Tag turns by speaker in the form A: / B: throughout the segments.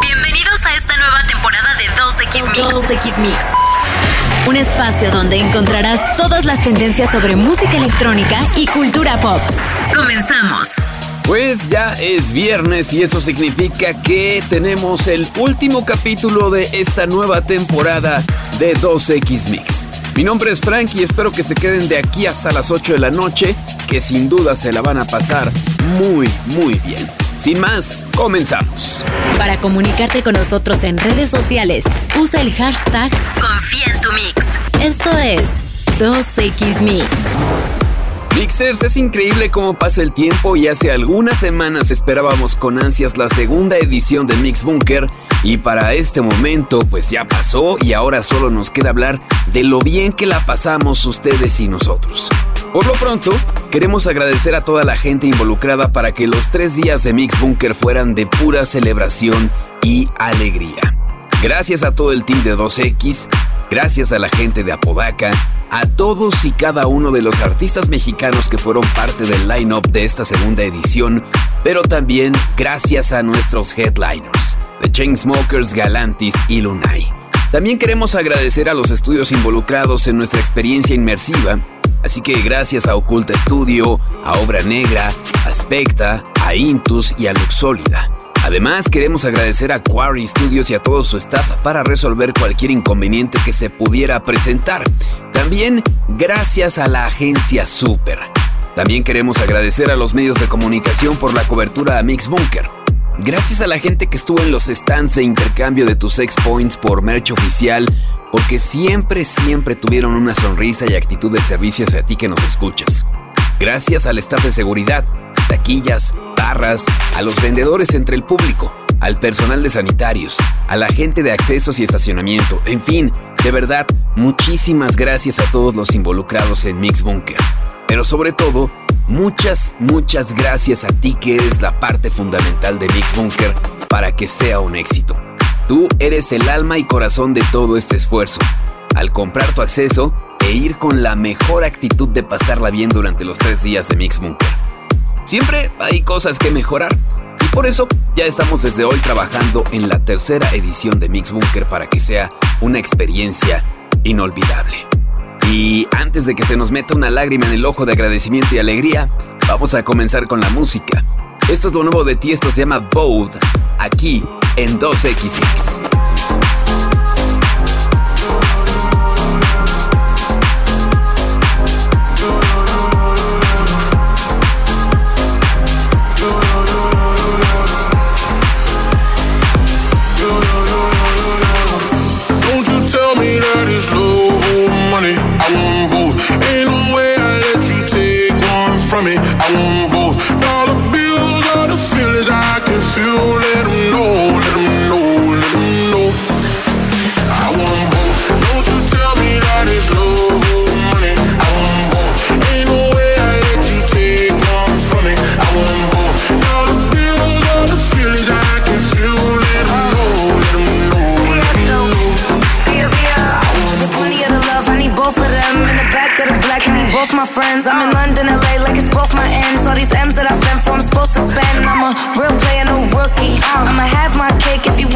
A: Bienvenidos a esta nueva temporada de 2X Mix. 2X Mix. Un espacio donde encontrarás todas las tendencias sobre música electrónica y cultura pop. Comenzamos.
B: Pues ya es viernes y eso significa que tenemos el último capítulo de esta nueva temporada de 2X Mix. Mi nombre es Frank y espero que se queden de aquí hasta las 8 de la noche, que sin duda se la van a pasar muy, muy bien. Sin más, comenzamos.
A: Para comunicarte con nosotros en redes sociales, usa el hashtag Confía en tu Mix. Esto es 2X Mix.
B: Mixers, es increíble cómo pasa el tiempo y hace algunas semanas esperábamos con ansias la segunda edición de Mix Bunker y para este momento pues ya pasó y ahora solo nos queda hablar de lo bien que la pasamos ustedes y nosotros. Por lo pronto, queremos agradecer a toda la gente involucrada para que los tres días de Mix Bunker fueran de pura celebración y alegría. Gracias a todo el team de 2X, gracias a la gente de Apodaca, a todos y cada uno de los artistas mexicanos que fueron parte del line-up de esta segunda edición, pero también gracias a nuestros headliners, The Chainsmokers, Galantis y Lunay. También queremos agradecer a los estudios involucrados en nuestra experiencia inmersiva, así que gracias a Oculta Studio, a Obra Negra, a Specta, a Intus y a Luxólida. Además, queremos agradecer a Quarry Studios y a todo su staff para resolver cualquier inconveniente que se pudiera presentar. También gracias a la agencia Super. También queremos agradecer a los medios de comunicación por la cobertura a Mix Bunker. Gracias a la gente que estuvo en los stands de intercambio de tus sex points por merch oficial, porque siempre, siempre tuvieron una sonrisa y actitud de servicio hacia ti que nos escuchas. Gracias al staff de seguridad, taquillas, barras, a los vendedores entre el público, al personal de sanitarios, a la gente de accesos y estacionamiento, en fin, de verdad, muchísimas gracias a todos los involucrados en Mix Bunker. Pero sobre todo, muchas, muchas gracias a ti que eres la parte fundamental de Mix Bunker para que sea un éxito. Tú eres el alma y corazón de todo este esfuerzo. Al comprar tu acceso e ir con la mejor actitud de pasarla bien durante los tres días de Mix Bunker. Siempre hay cosas que mejorar. Y por eso ya estamos desde hoy trabajando en la tercera edición de Mix Bunker para que sea una experiencia inolvidable. Y antes de que se nos meta una lágrima en el ojo de agradecimiento y alegría, vamos a comenzar con la música. Esto es lo nuevo de ti, esto se llama Bold, aquí en 2X Mix.
C: from it. I want both. Don't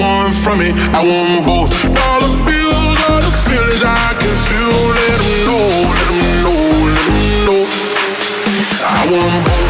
D: one from me. I want both. Dollar bills are the feelings I can feel. Let them know, let them know, let them know. I want both.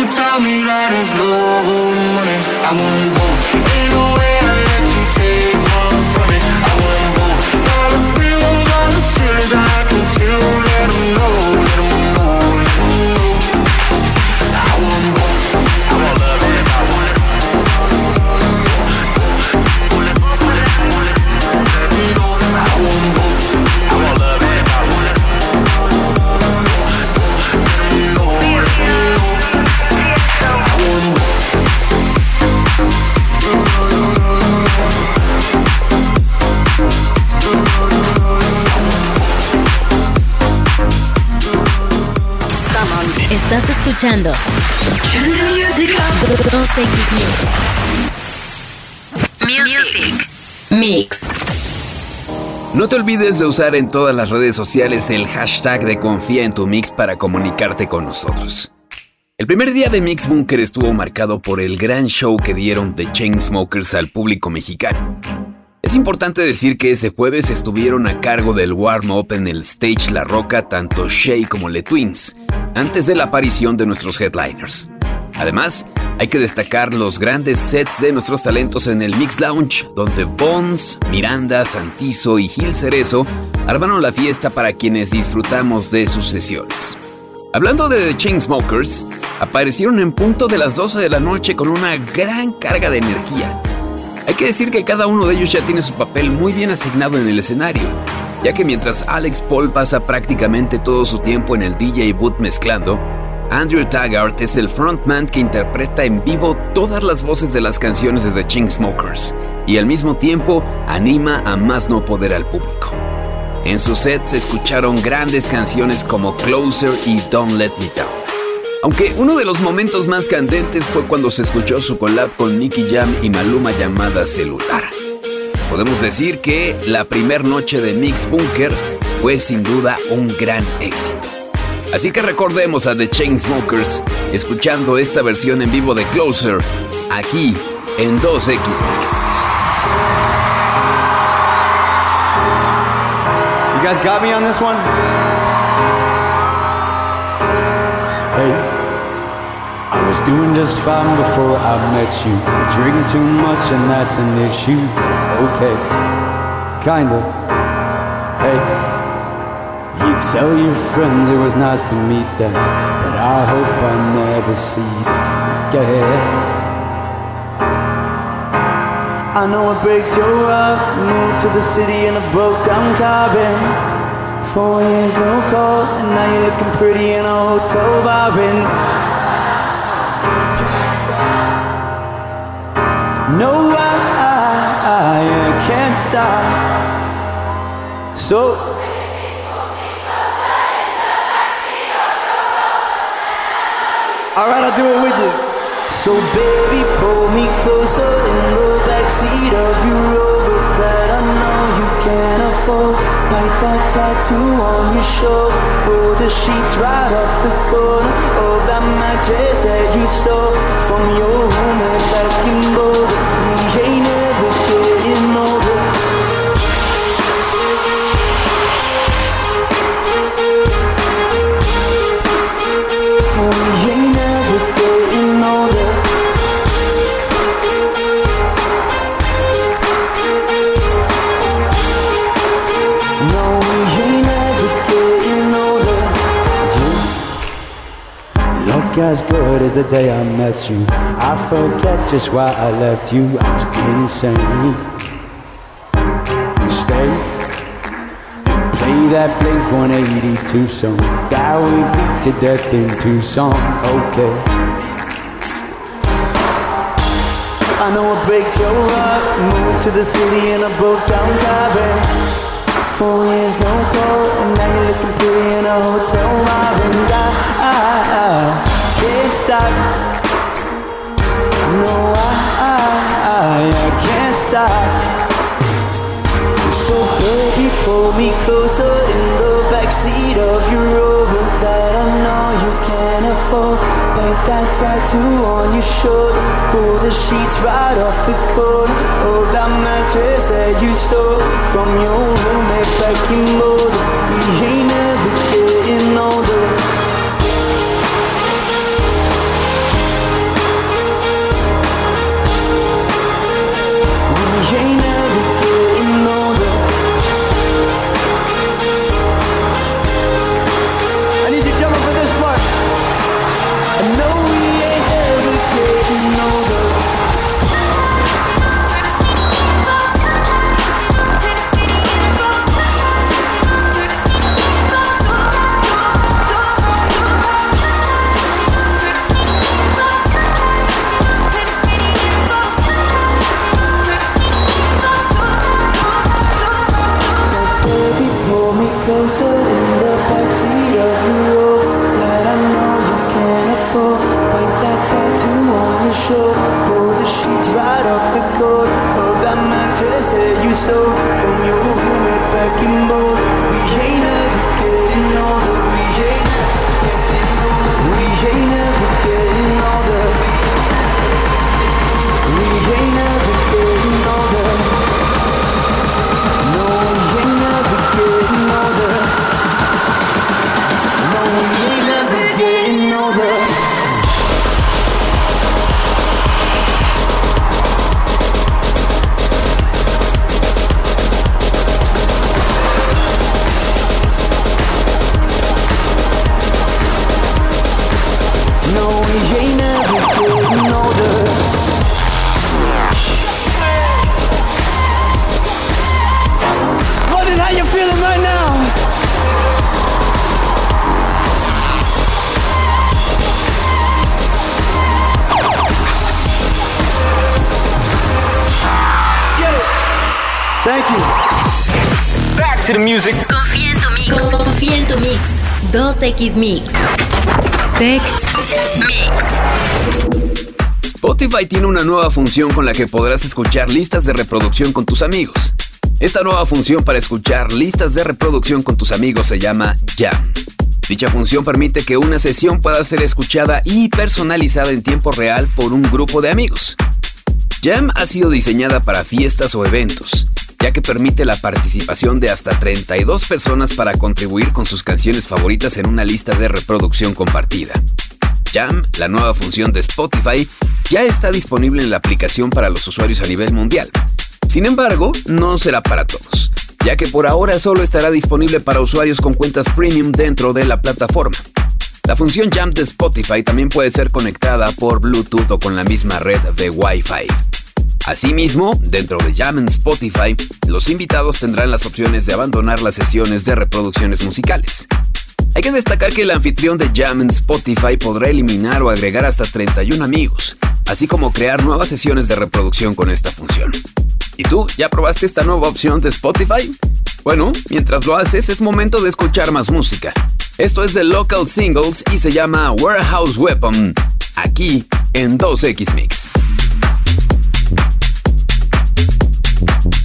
D: Tell me that it's love or money. I want both. Ain't no way
A: escuchando 2X Mix. Music Mix.
B: No te olvides de usar en todas las redes sociales el hashtag de Confía en tu Mix para comunicarte con nosotros. El primer día de Mix Bunker estuvo marcado por el gran show que dieron The Chainsmokers al público mexicano. Es importante decir que ese jueves estuvieron a cargo del warm-up en el stage La Roca tanto Shay como Le Twins, antes de la aparición de nuestros headliners. Además, hay que destacar los grandes sets de nuestros talentos en el Mix Lounge, donde Bones, Miranda, Santizo y Gil Cerezo armaron la fiesta para quienes disfrutamos de sus sesiones. Hablando de The Chainsmokers, aparecieron en punto de las 12 de la noche con una gran carga de energía. Hay que decir que cada uno de ellos ya tiene su papel muy bien asignado en el escenario, ya que mientras Alex Paul pasa prácticamente todo su tiempo en el DJ boot mezclando, Andrew Taggart es el frontman que interpreta en vivo todas las voces de las canciones de The Chainsmokers y al mismo tiempo anima a más no poder al público. En su set se escucharon grandes canciones como Closer y Don't Let Me Down. Aunque uno de los momentos más candentes fue cuando se escuchó su collab con Nicky Jam y Maluma llamada Celular. Podemos decir que la primer noche de Mix Bunker fue sin duda un gran éxito. Así que recordemos a The Chainsmokers escuchando esta versión en vivo de Closer aquí en 2X Mix.
E: You guys got me on this one? Hey, I was doing just fine before I met you. I drink too much and that's an issue. Okay, kinda. Hey, you'd tell your friends it was nice to meet them, but I hope I never see them again. I know it breaks your heart. Moved to the city in a broke down cabin. Four years, no calls, and now you're looking pretty in a hotel bar. No, I, I, I can't stop. So. Alright, I'll do it with you. So baby, pull me closer in the backseat of your Rover that I know you can't afford. Bite that tattoo on your shoulder. Pull the sheets right off the corner of that mattress that you stole from your roommate back in Boulder. Jane look as good as the day I met you. I forget just why I left you. I was insane. Stay and play that Blink 182 song that we beat to death in Tucson. Okay. I know it breaks your heart. Moved to the city in a broke down cabin. Four years, no call, and now you're looking pretty in a hotel bar. And I, I, I can't stop. No, I, I, I can't stop. So baby, pull me closer in the backseat of your Rover that I know you can't afford. Bite that tattoo on your shoulder, pull the sheets right off the corner of that mattress that you stole from your roommate back in Boulder. We ain't never getting older.
A: Confía 2X Mix. Tech Mix.
B: Spotify tiene una nueva función con la que podrás escuchar listas de reproducción con tus amigos. Esta nueva función para escuchar listas de reproducción con tus amigos se llama Jam. Dicha función permite que una sesión pueda ser escuchada y personalizada en tiempo real por un grupo de amigos. Jam ha sido diseñada para fiestas o eventos ya que permite la participación de hasta 32 personas para contribuir con sus canciones favoritas en una lista de reproducción compartida. Jam, la nueva función de Spotify, ya está disponible en la aplicación para los usuarios a nivel mundial. Sin embargo, no será para todos, ya que por ahora solo estará disponible para usuarios con cuentas premium dentro de la plataforma. La función Jam de Spotify también puede ser conectada por Bluetooth o con la misma red de Wi-Fi. Asimismo, dentro de Jam en Spotify, los invitados tendrán las opciones de abandonar las sesiones de reproducciones musicales. Hay que destacar que el anfitrión de Jam en Spotify podrá eliminar o agregar hasta 31 amigos, así como crear nuevas sesiones de reproducción con esta función. ¿Y tú ya probaste esta nueva opción de Spotify? Bueno, mientras lo haces es momento de escuchar más música. Esto es de Local Singles y se llama Warehouse Weapon, aquí en 2X Mix.
A: thank you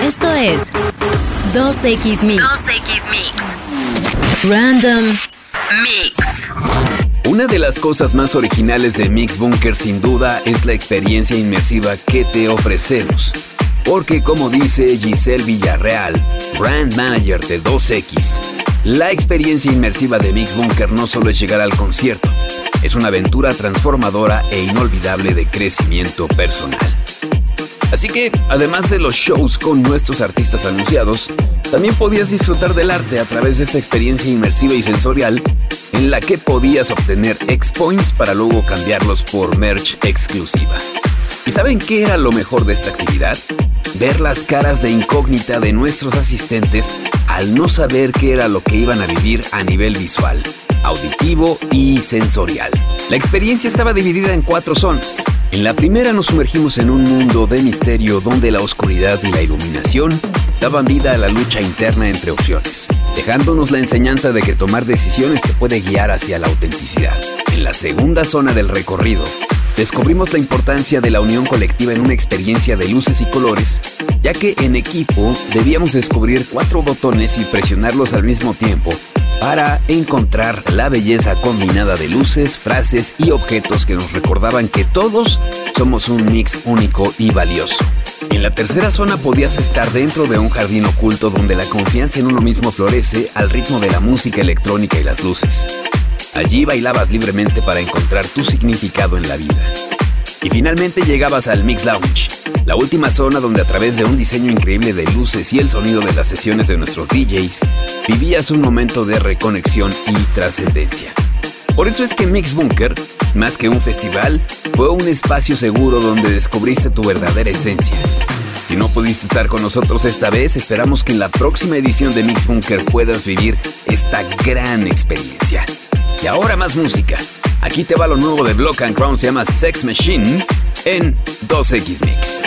A: Esto es 2X Mix. 2X Mix. Random Mix.
B: Una de las cosas más originales de Mix Bunker sin duda es la experiencia inmersiva que te ofrecemos. Porque como dice Giselle Villarreal, brand manager de 2X, la experiencia inmersiva de Mix Bunker no solo es llegar al concierto, es una aventura transformadora e inolvidable de crecimiento personal. Así que, además de los shows con nuestros artistas anunciados, también podías disfrutar del arte a través de esta experiencia inmersiva y sensorial en la que podías obtener X-Points para luego cambiarlos por merch exclusiva. ¿Y saben qué era lo mejor de esta actividad? Ver las caras de incógnita de nuestros asistentes al no saber qué era lo que iban a vivir a nivel visual, auditivo y sensorial. La experiencia estaba dividida en cuatro zonas. En la primera nos sumergimos en un mundo de misterio donde la oscuridad y la iluminación daban vida a la lucha interna entre opciones, dejándonos la enseñanza de que tomar decisiones te puede guiar hacia la autenticidad. En la segunda zona del recorrido, descubrimos la importancia de la unión colectiva en una experiencia de luces y colores, ya que en equipo debíamos descubrir cuatro botones y presionarlos al mismo tiempo para encontrar la belleza combinada de luces, frases y objetos que nos recordaban que todos somos un mix único y valioso. En la tercera zona podías estar dentro de un jardín oculto donde la confianza en uno mismo florece al ritmo de la música electrónica y las luces. Allí bailabas libremente para encontrar tu significado en la vida. Y finalmente llegabas al Mix Lounge, la última zona donde a través de un diseño increíble de luces y el sonido de las sesiones de nuestros DJs, vivías un momento de reconexión y trascendencia. Por eso es que Mix Bunker, más que un festival, fue un espacio seguro donde descubriste tu verdadera esencia. Si no pudiste estar con nosotros esta vez, esperamos que en la próxima edición de Mix Bunker puedas vivir esta gran experiencia. Y ahora más música. Aquí te va lo nuevo de Block and Crown, se llama Sex Machine en 2X Mix.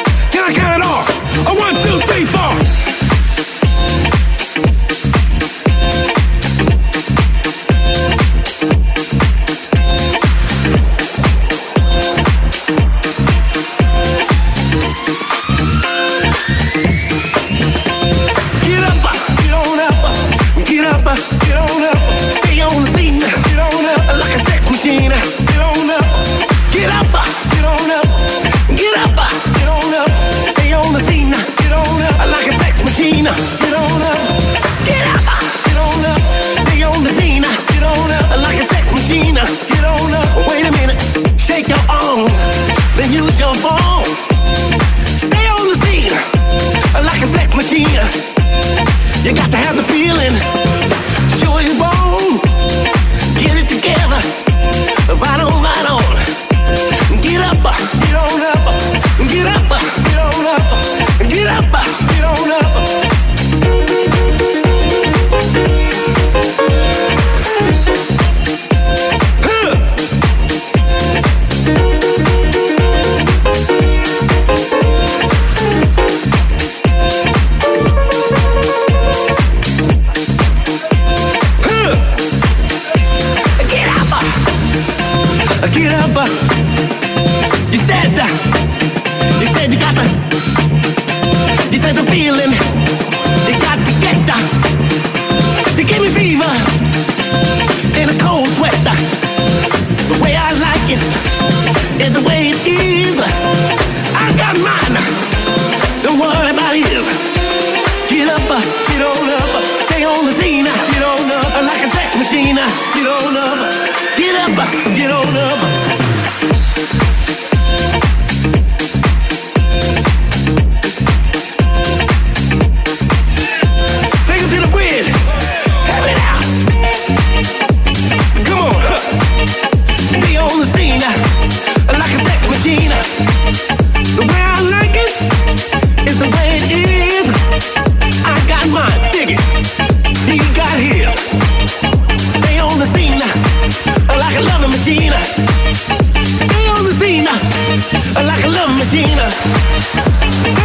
F: Thank you.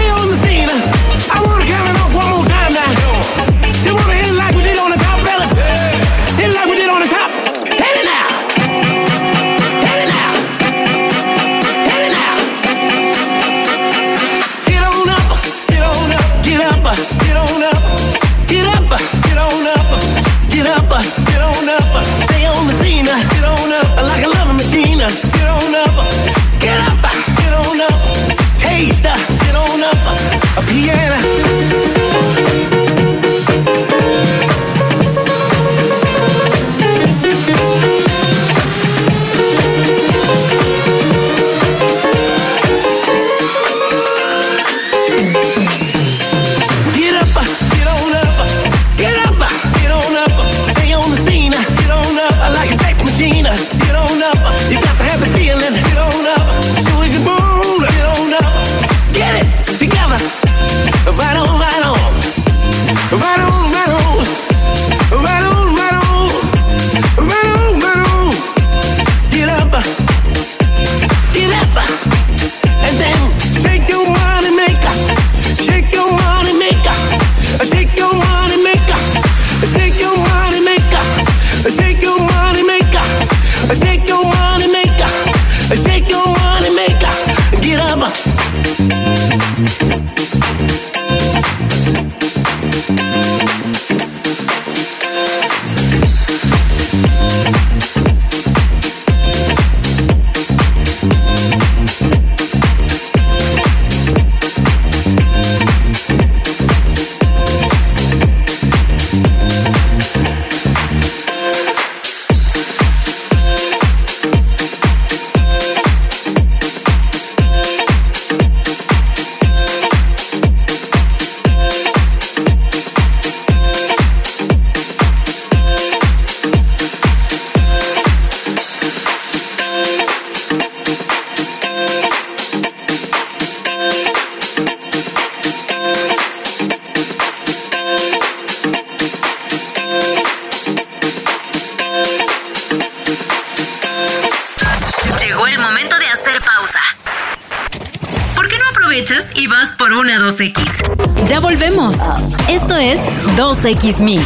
A: X Mix.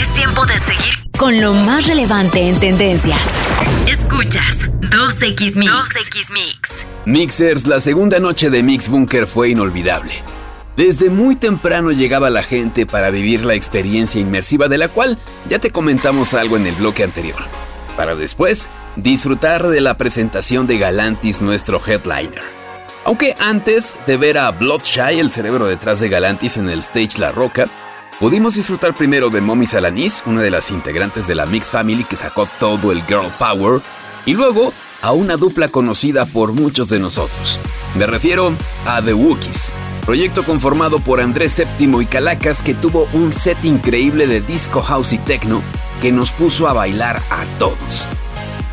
A: Es tiempo de seguir con lo más relevante en tendencias. Escuchas 2X Mix. 2X Mix.
B: Mixers, la segunda noche de Mix Bunker fue inolvidable. Desde muy temprano llegaba la gente para vivir la experiencia inmersiva de la cual ya te comentamos algo en el bloque anterior. Para después disfrutar de la presentación de Galantis, nuestro headliner. Aunque antes de ver a Bloodshy, el cerebro detrás de Galantis en el stage La Roca, pudimos disfrutar primero de Mommy Salanis, una de las integrantes de la Mix Family que sacó todo el girl power, y luego a una dupla conocida por muchos de nosotros. Me refiero a The Wookiees, proyecto conformado por Andrés Séptimo y Calacas que tuvo un set increíble de disco house y techno que nos puso a bailar a todos.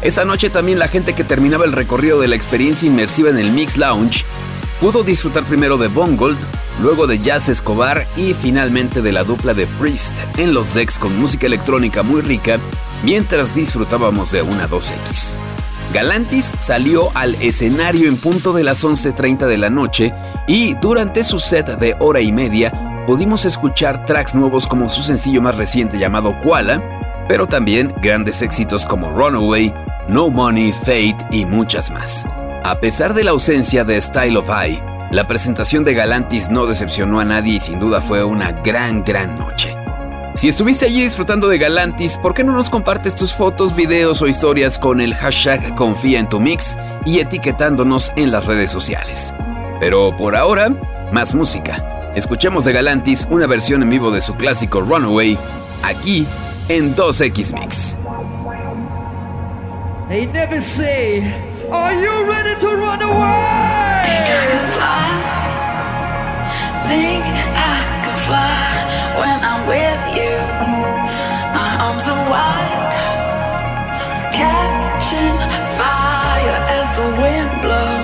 B: Esa noche también la gente que terminaba el recorrido de la experiencia inmersiva en el Mix Lounge pudo disfrutar primero de Bongold, luego de Jazz Escobar y finalmente de la dupla de Priest en los decks con música electrónica muy rica mientras disfrutábamos de una 2X. Galantis salió al escenario en punto de las 11.30 de la noche y durante su set de hora y media pudimos escuchar tracks nuevos como su sencillo más reciente llamado Koala, pero también grandes éxitos como Runaway, no Money, Fate y muchas más. A pesar de la ausencia de Style of Eye, la presentación de Galantis no decepcionó a nadie y sin duda fue una gran, gran noche. Si estuviste allí disfrutando de Galantis, ¿por qué no nos compartes tus fotos, videos o historias con el hashtag Confía en tu Mix y etiquetándonos en las redes sociales? Pero por ahora, más música. Escuchemos de Galantis una versión en vivo de su clásico Runaway, aquí en 2X Mix.
G: They never say, Are you ready to run away?
H: Think I can fly. Think I can fly when I'm with you. My arms are wide, catching fire as the wind blows.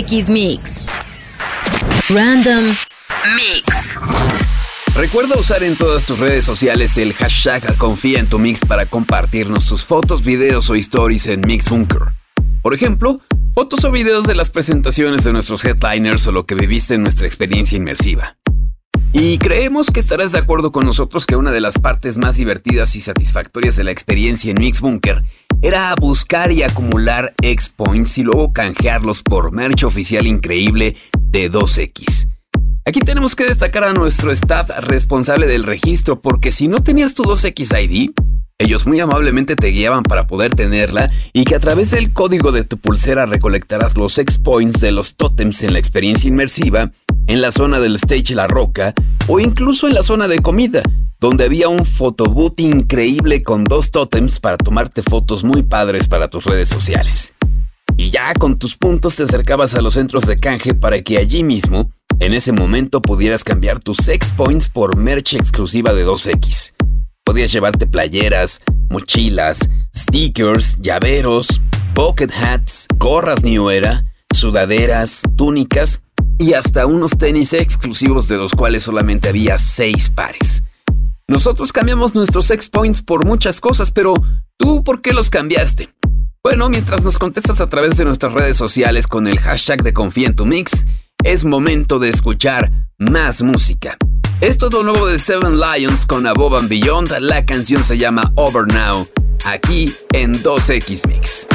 A: 2X Mix. Random Mix.
B: Recuerda usar en todas tus redes sociales el hashtag Confía en tu Mix para compartirnos sus fotos, videos o stories en Mix Bunker. Por ejemplo, fotos o videos de las presentaciones de nuestros headliners o lo que viviste en nuestra experiencia inmersiva. Y creemos que estarás de acuerdo con nosotros que una de las partes más divertidas y satisfactorias de la experiencia en Mix Bunker era buscar y acumular X Points y luego canjearlos por merch oficial increíble de 2X. Aquí tenemos que destacar a nuestro staff responsable del registro porque si no tenías tu 2X ID, ellos muy amablemente te guiaban para poder tenerla y que a través del código de tu pulsera recolectarás los X Points de los tótems en la experiencia inmersiva, en la zona del stage La Roca o incluso en la zona de comida, donde había un photoboot increíble con dos tótems para tomarte fotos muy padres para tus redes sociales. Y ya con tus puntos te acercabas a los centros de canje para que allí mismo, en ese momento, pudieras cambiar tus X Points por merch exclusiva de 2X. Podías llevarte playeras, mochilas, stickers, llaveros, pocket hats, gorras New Era, sudaderas, túnicas y hasta unos tenis exclusivos de los cuales solamente había 6 pares. Nosotros cambiamos nuestros X Points por muchas cosas, pero ¿tú por qué los cambiaste? Bueno, mientras nos contestas a través de nuestras redes sociales con el hashtag de Confía en tu Mix, es momento de escuchar más música. Esto es lo nuevo de Seven Lions con Above and Beyond. La canción se llama Over Now, aquí en 2X Mix.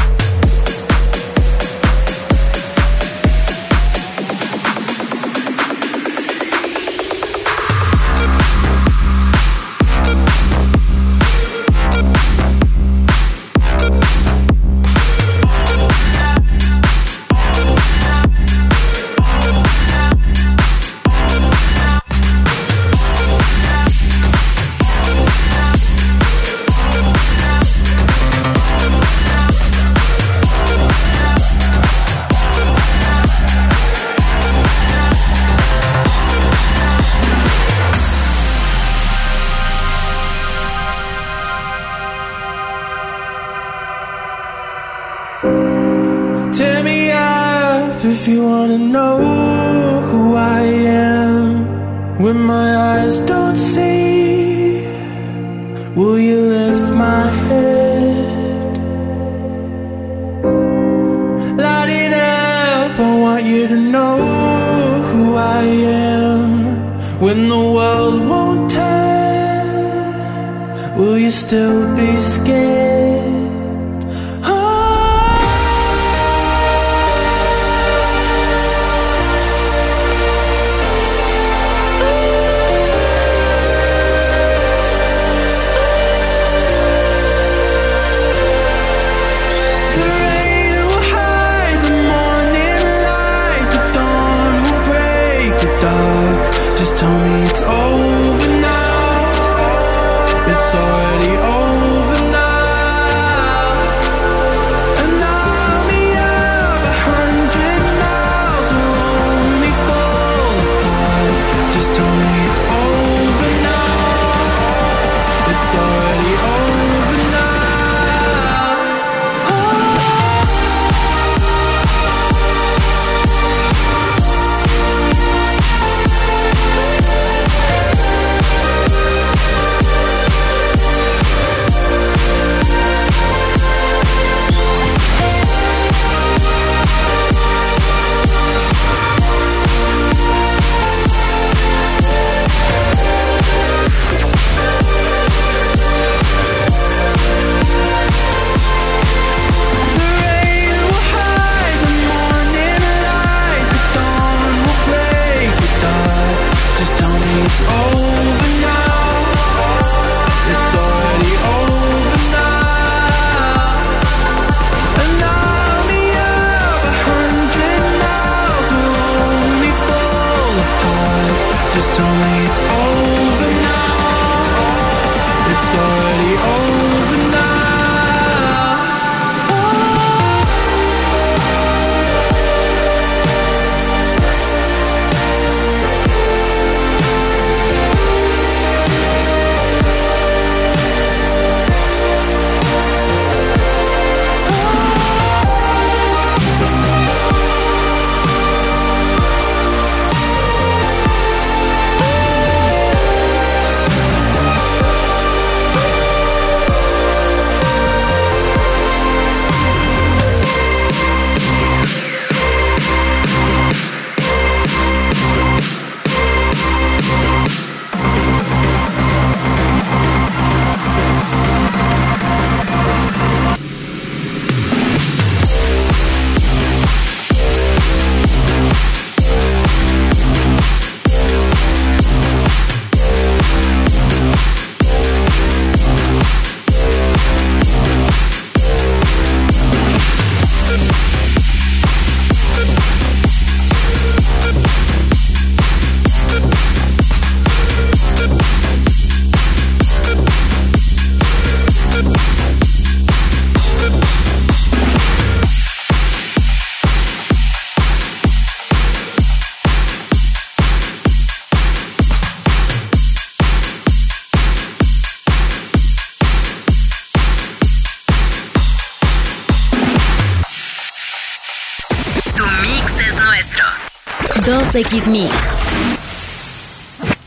A: 2X Mix.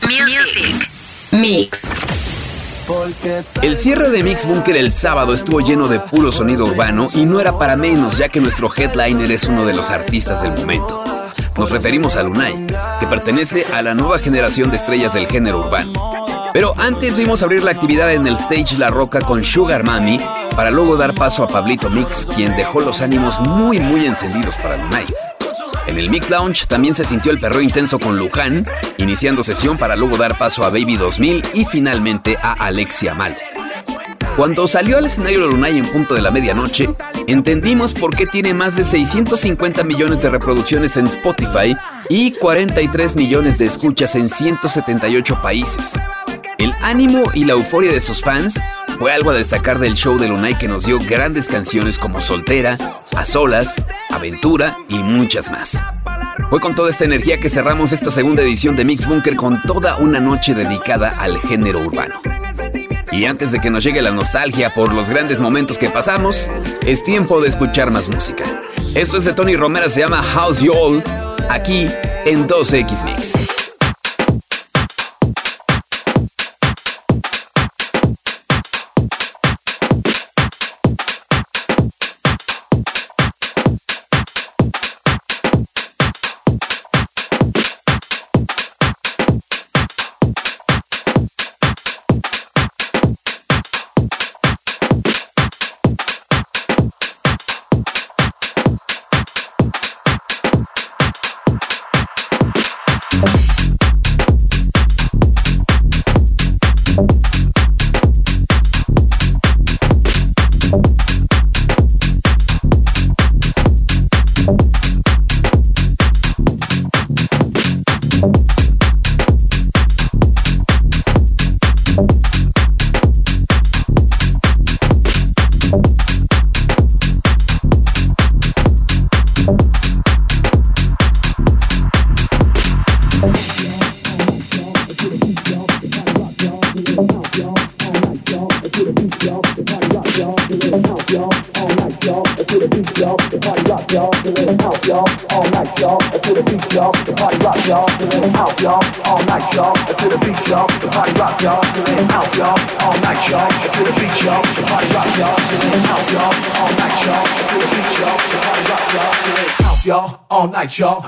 A: Music. Mix.
B: El cierre de Mix Bunker el sábado estuvo lleno de puro sonido urbano y no era para menos ya que nuestro headliner es uno de los artistas del momento. Nos referimos a Lunay, que pertenece a la nueva generación de estrellas del género urbano. Pero antes vimos abrir la actividad en el stage La Roca con Sugar Mami para luego dar paso a Pablito Mix, quien dejó los ánimos muy muy encendidos para Lunay. En el Mix Lounge también se sintió el perro intenso con Luján, iniciando sesión para luego dar paso a Baby 2000 y finalmente a Alexia Mal. Cuando salió al escenario Lunay en punto de la medianoche, entendimos por qué tiene más de 650 millones de reproducciones en Spotify y 43 millones de escuchas en 178 países. El ánimo y la euforia de sus fans fue algo a destacar del show de Lunay que nos dio grandes canciones como Soltera, A Solas, Aventura y muchas más. Fue con toda esta energía que cerramos esta segunda edición de Mix Bunker con toda una noche dedicada al género urbano. Y antes de que nos llegue la nostalgia por los grandes momentos que pasamos, es tiempo de escuchar más música. Esto es de Tony Romero, se llama House You All, aquí en 2X Mix.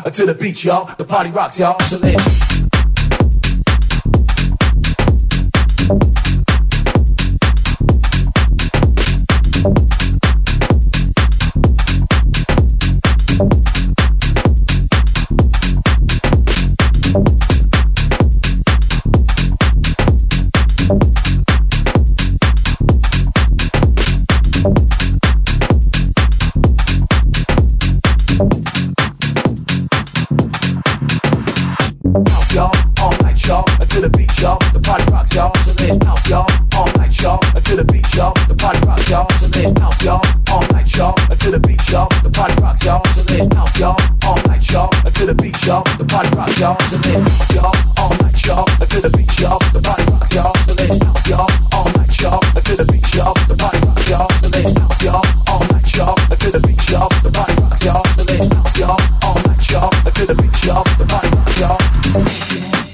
B: to the beach, y'all. The party rocks, y'all. So let's.
I: Night, y'all. To the beach, y'all. The party rocks, y'all. So let beat, y'all all night, y'all. To the beach, y'all. The party rocks, y'all. So let's y'all. All night, y'all. To the beach, y'all. The party rocks, y'all. So let's y'all. All night, y'all. To the beach, y'all. The party rocks, y'all. So let's y'all. All night, y'all. To the beach, y'all. The party rocks, y'all. So let's y'all. All night, y'all. To the beach, y'all. The party rocks, y'all. The beach, y'all. The party y'all. To the beach, y'all. The party rocks, y'all.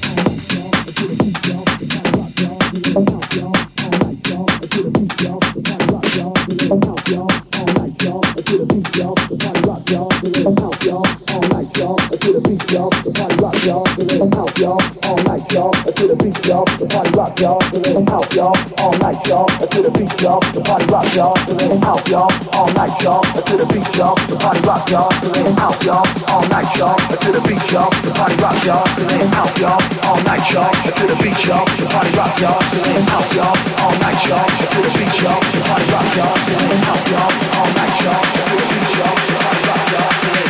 I: y'all, all night y'all, to the beat y'all, the party rock y'all, the rhythm out y'all, all night y'all, to the beat y'all, the party rock y'all, the rhythm out y'all, all night y'all, to the beat y'all, the party rock y'all, the rhythm out y'all, all night y'all, to the beat y'all, the party rock y'all, the rhythm out y'all, all night y'all, to the beat y'all, the party rock y'all, the rhythm out y'all, all night y'all, to the beat y'all, the party rock y'all, the rhythm house y'all, all night y'all, to the beat y'all, the party rock y'all, the rhythm house y'all, all night y'all, to the beat y'all, the party rock y'all, the rhythm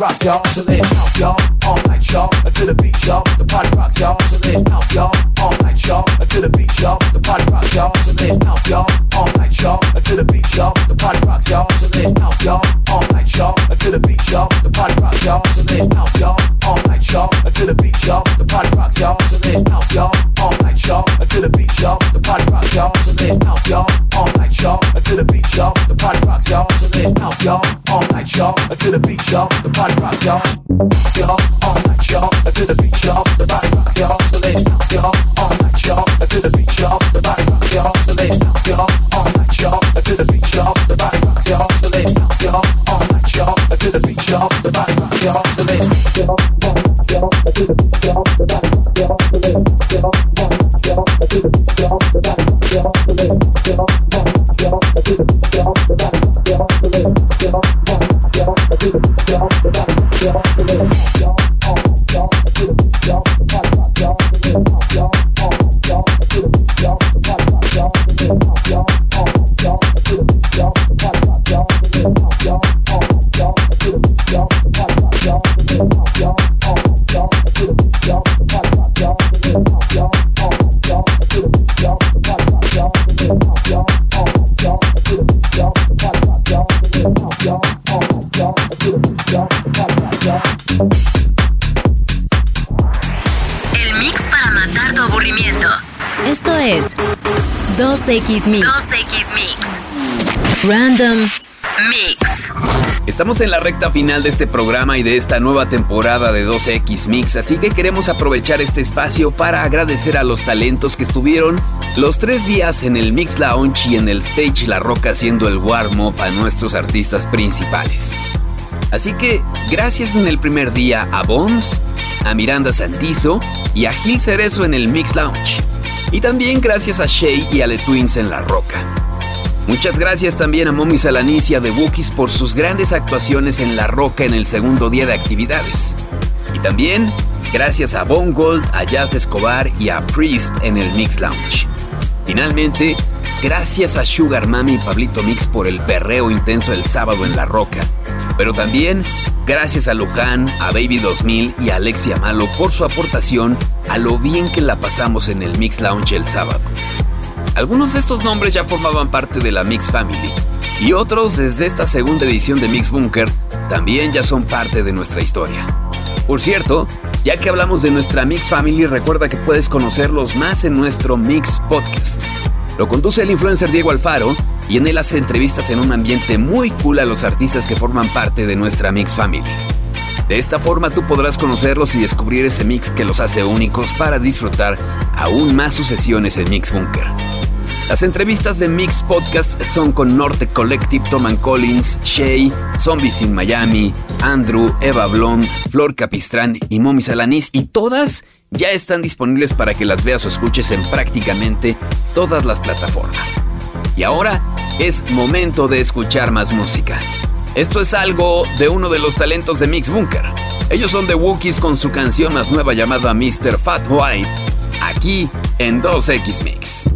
I: rocks, y'all. So let house, y'all. All night, y'all. To the beat, y'all. The party rocks, y'all. So let house, y'all. All night, y'all. To the beat, y'all. The party rocks, y'all. So let house, y'all. All night, y'all. To the beat, y'all. The party rocks, y'all. So let house, y'all all night, y'all. Until the beat, y'all. The party rocks, y'all. So let house, y'all. All night, y'all. Until the beat, y'all. The party rocks, y'all. So let house, y'all. All night, y'all. Until the beat, y'all. The party rocks, y'all. So let house, y'all. All night, y'all. Until the beat, y'all. The party rocks, y'all. House, y'all. All night, y'all. Until the beat, y'all. The party rocks, y'all. So let house, y'all. All night, y'all. Until the beat, y'all. The party rocks, y'all. So let house, y'all. All night, y'all. Until the beat, y'all. The party rocks, y'all. So let house, y'all. All night, y'all. Until the beat, y'all. The party rocks, y'all. So let house, y'all. All night, y'all. Until the beat, y'all. The party rocks, y'all. So let house, y'all. All night, y'all. Until the beat, y'all. The party rocks, y'all. So let house, y'all. All Get off the rhythm.
A: El mix para matar tu aburrimiento. Esto es 2X Mix. 2X Mix. Random Mix.
B: Estamos en la recta final de este programa y de esta nueva temporada de 12X Mix, así que queremos aprovechar este espacio para agradecer a los talentos que estuvieron los tres días en el Mix Lounge y en el Stage La Roca haciendo el warm-up a nuestros artistas principales. Así que gracias en el primer día a Bones, a Miranda Santizo y a Gil Cerezo en el Mix Lounge. Y también gracias a Shay y a The Twins en La Roca. Muchas gracias también a Momi Salanicia de Wookiees por sus grandes actuaciones en La Roca en el segundo día de actividades. Y también gracias a Bone Gold, a Jazz Escobar y a Priest en el Mix Lounge. Finalmente, gracias a Sugar Mami y Pablito Mix por el perreo intenso el sábado en La Roca. Pero también gracias a Luján, a Baby 2000 y a Alexia Malo por su aportación a lo bien que la pasamos en el Mix Lounge el sábado. Algunos de estos nombres ya formaban parte de la Mix Family y otros desde esta segunda edición de Mix Bunker también ya son parte de nuestra historia. Por cierto, ya que hablamos de nuestra Mix Family, recuerda que puedes conocerlos más en nuestro Mix Podcast. Lo conduce el influencer Diego Alfaro y en él hace entrevistas en un ambiente muy cool a los artistas que forman parte de nuestra Mix Family. De esta forma tú podrás conocerlos y descubrir ese mix que los hace únicos para disfrutar aún más sus sesiones en Mix Bunker. Las entrevistas de Mix Podcast son con Norte Collective, Tom Collins, Shay, Zombies in Miami, Andrew, Eva Blond, Flor Capistrán y Momi Salanís y todas ya están disponibles para que las veas o escuches en prácticamente todas las plataformas. Y ahora es momento de escuchar más música. Esto es algo de uno de los talentos de Mix Bunker. Ellos son The Wookiees con su canción más nueva llamada Mr. Fat White, aquí en 2X Mix.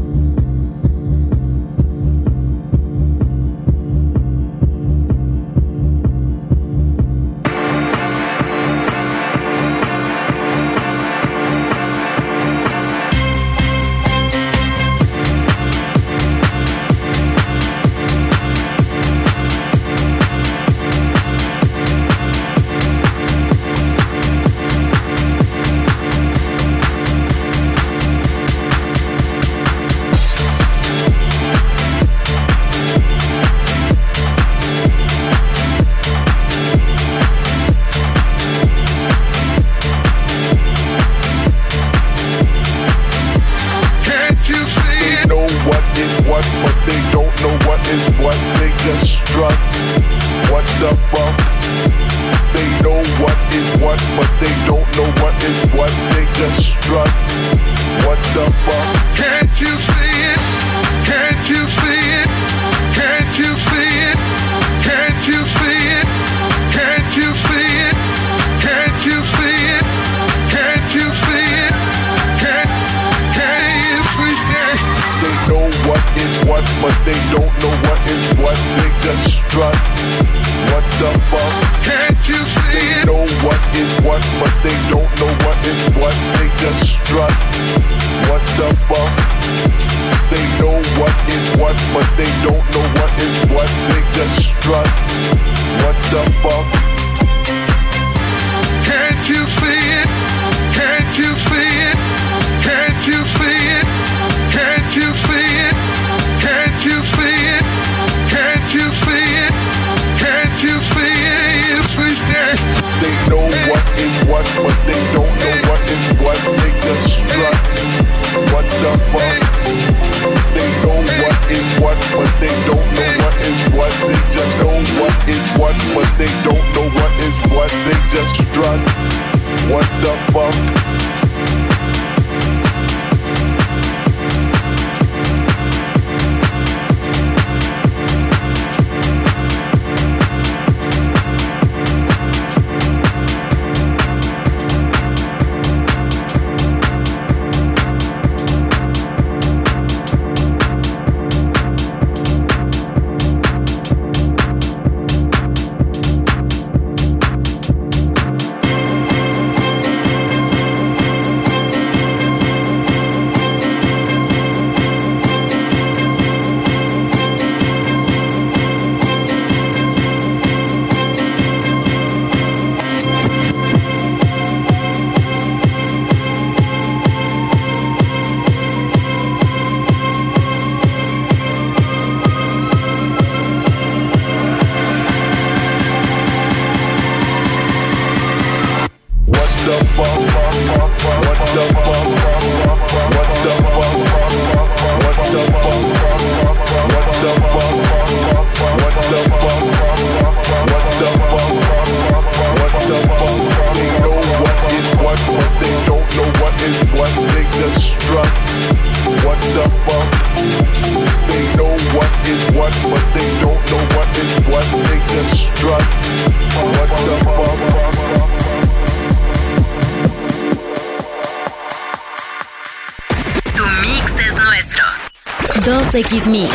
A: 2X Mix.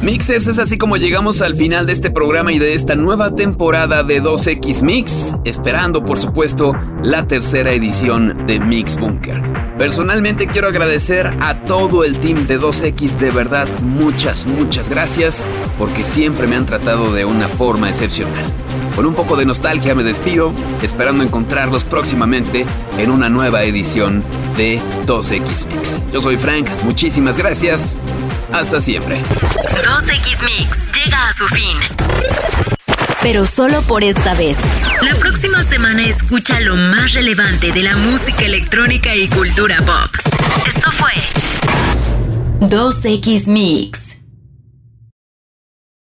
B: Mixers, es así como llegamos al final de este programa y de esta nueva temporada de 2X Mix, esperando por supuesto la tercera edición de Mix Bunker. Personalmente quiero agradecer a todo el team de 2X, de verdad muchas, muchas gracias, porque siempre me han tratado de una forma excepcional. Con un poco de nostalgia me despido, esperando encontrarlos próximamente en una nueva edición de 2X Mix. Yo soy Frank, muchísimas gracias, hasta siempre.
A: 2X Mix llega a su fin. Pero solo por esta vez. La próxima semana escucha lo más relevante de la música electrónica y cultura pop. Esto fue 2X Mix.